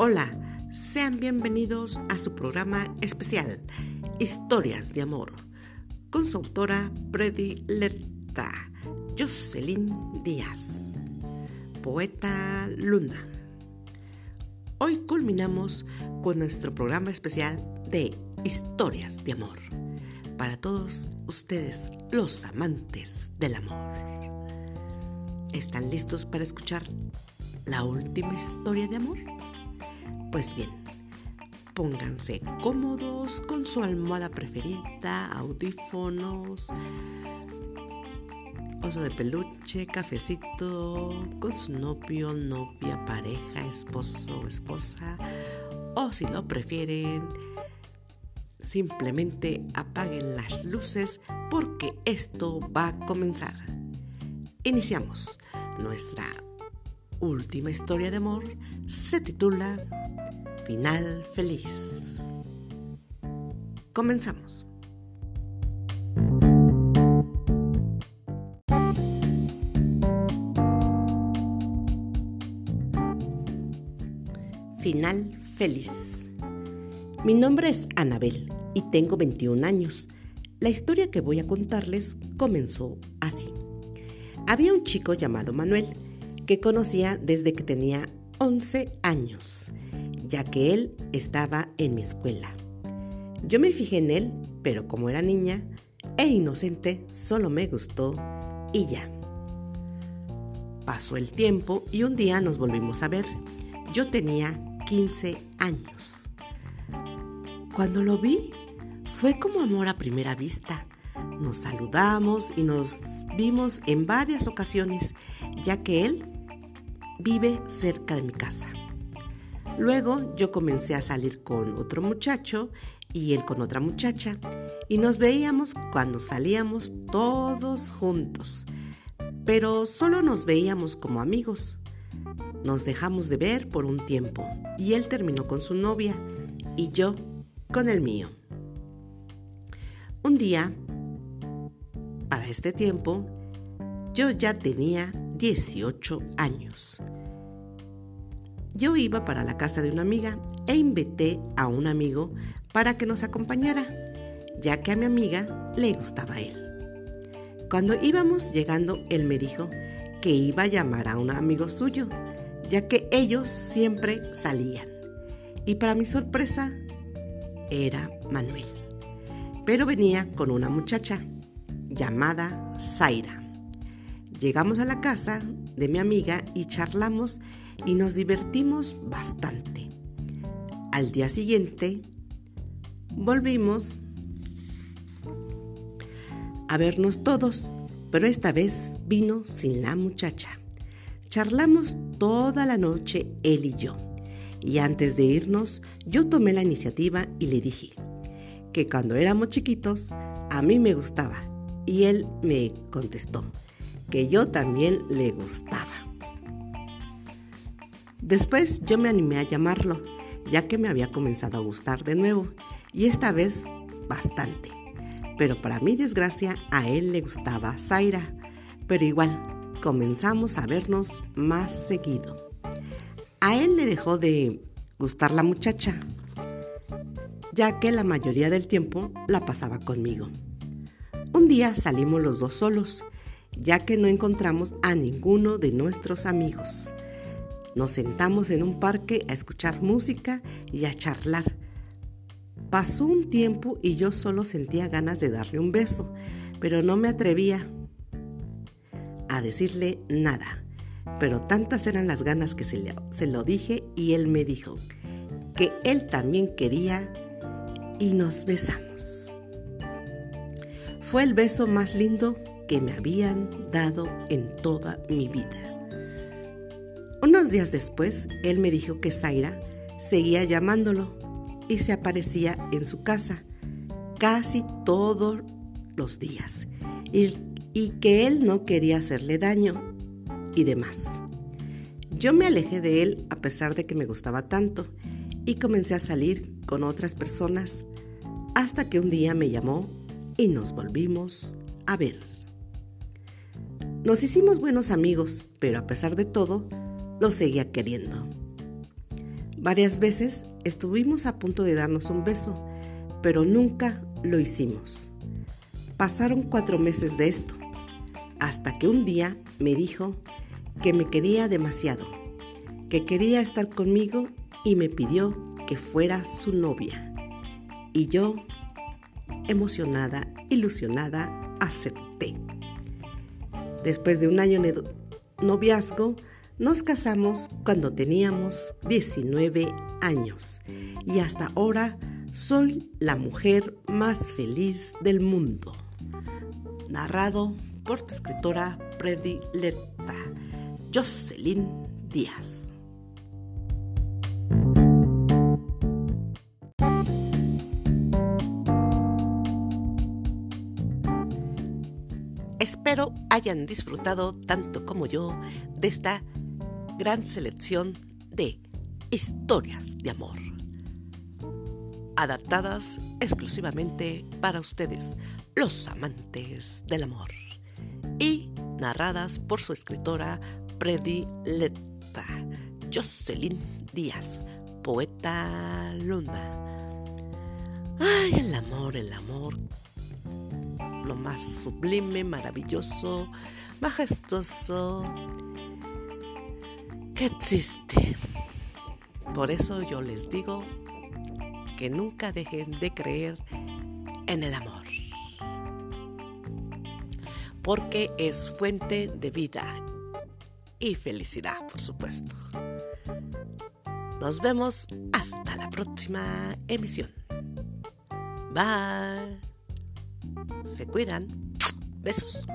Hola, sean bienvenidos a su programa especial, Historias de Amor, con su autora predilecta, Jocelyn Díaz, poeta Luna. Hoy culminamos con nuestro programa especial de Historias de Amor, para todos ustedes, los amantes del amor. ¿Están listos para escuchar la última historia de amor? Pues bien, pónganse cómodos con su almohada preferida, audífonos, oso de peluche, cafecito, con su novio, novia, pareja, esposo o esposa, o si lo prefieren, simplemente apaguen las luces porque esto va a comenzar. Iniciamos. Nuestra última historia de amor se titula Final Feliz. Comenzamos. Final Feliz. Mi nombre es Anabel y tengo 21 años. La historia que voy a contarles comenzó así. Había un chico llamado Manuel que conocía desde que tenía 11 años ya que él estaba en mi escuela. Yo me fijé en él, pero como era niña e inocente, solo me gustó y ya. Pasó el tiempo y un día nos volvimos a ver. Yo tenía 15 años. Cuando lo vi, fue como amor a primera vista. Nos saludamos y nos vimos en varias ocasiones, ya que él vive cerca de mi casa. Luego yo comencé a salir con otro muchacho y él con otra muchacha y nos veíamos cuando salíamos todos juntos, pero solo nos veíamos como amigos. Nos dejamos de ver por un tiempo y él terminó con su novia y yo con el mío. Un día, para este tiempo, yo ya tenía 18 años yo iba para la casa de una amiga e invité a un amigo para que nos acompañara, ya que a mi amiga le gustaba él. Cuando íbamos llegando, él me dijo que iba a llamar a un amigo suyo, ya que ellos siempre salían. Y para mi sorpresa, era Manuel. Pero venía con una muchacha llamada Zaira. Llegamos a la casa de mi amiga y charlamos y nos divertimos bastante. Al día siguiente volvimos a vernos todos, pero esta vez vino sin la muchacha. Charlamos toda la noche él y yo, y antes de irnos yo tomé la iniciativa y le dije que cuando éramos chiquitos a mí me gustaba, y él me contestó que yo también le gustaba. Después yo me animé a llamarlo, ya que me había comenzado a gustar de nuevo, y esta vez bastante. Pero para mi desgracia, a él le gustaba Zaira, pero igual comenzamos a vernos más seguido. A él le dejó de gustar la muchacha, ya que la mayoría del tiempo la pasaba conmigo. Un día salimos los dos solos, ya que no encontramos a ninguno de nuestros amigos. Nos sentamos en un parque a escuchar música y a charlar. Pasó un tiempo y yo solo sentía ganas de darle un beso, pero no me atrevía a decirle nada. Pero tantas eran las ganas que se, se lo dije y él me dijo que él también quería y nos besamos. Fue el beso más lindo que me habían dado en toda mi vida. Unos días después, él me dijo que Zaira seguía llamándolo y se aparecía en su casa casi todos los días y, y, que él no quería hacerle daño y demás. Yo me alejé de él a pesar de que me gustaba tanto y comencé a salir con otras personas hasta que un día me llamó y nos volvimos a ver. Nos hicimos buenos amigos, pero a pesar de todo, lo seguía queriendo. Varias veces estuvimos a punto de darnos un beso, pero nunca lo hicimos. Pasaron cuatro meses de esto, hasta que un día me dijo que me quería demasiado, que quería estar conmigo y me pidió que fuera su novia. Y yo, emocionada, ilusionada, acepté. Después de un año de noviazgo, nos casamos cuando teníamos 19 años y hasta ahora soy la mujer más feliz del mundo. Narrado por tu escritora predilecta, Jocelyn Díaz. Espero hayan disfrutado tanto como yo de esta gran selección de historias de amor, adaptadas exclusivamente para ustedes, los amantes del amor, y narradas por su escritora predilecta, Jocelyn Díaz, poeta luna. Ay, el amor, el amor, lo más sublime, maravilloso, majestuoso, que existe. Por eso yo les digo que nunca dejen de creer en el amor. Porque es fuente de vida y felicidad, por supuesto. Nos vemos hasta la próxima emisión. Bye. Se cuidan. Besos.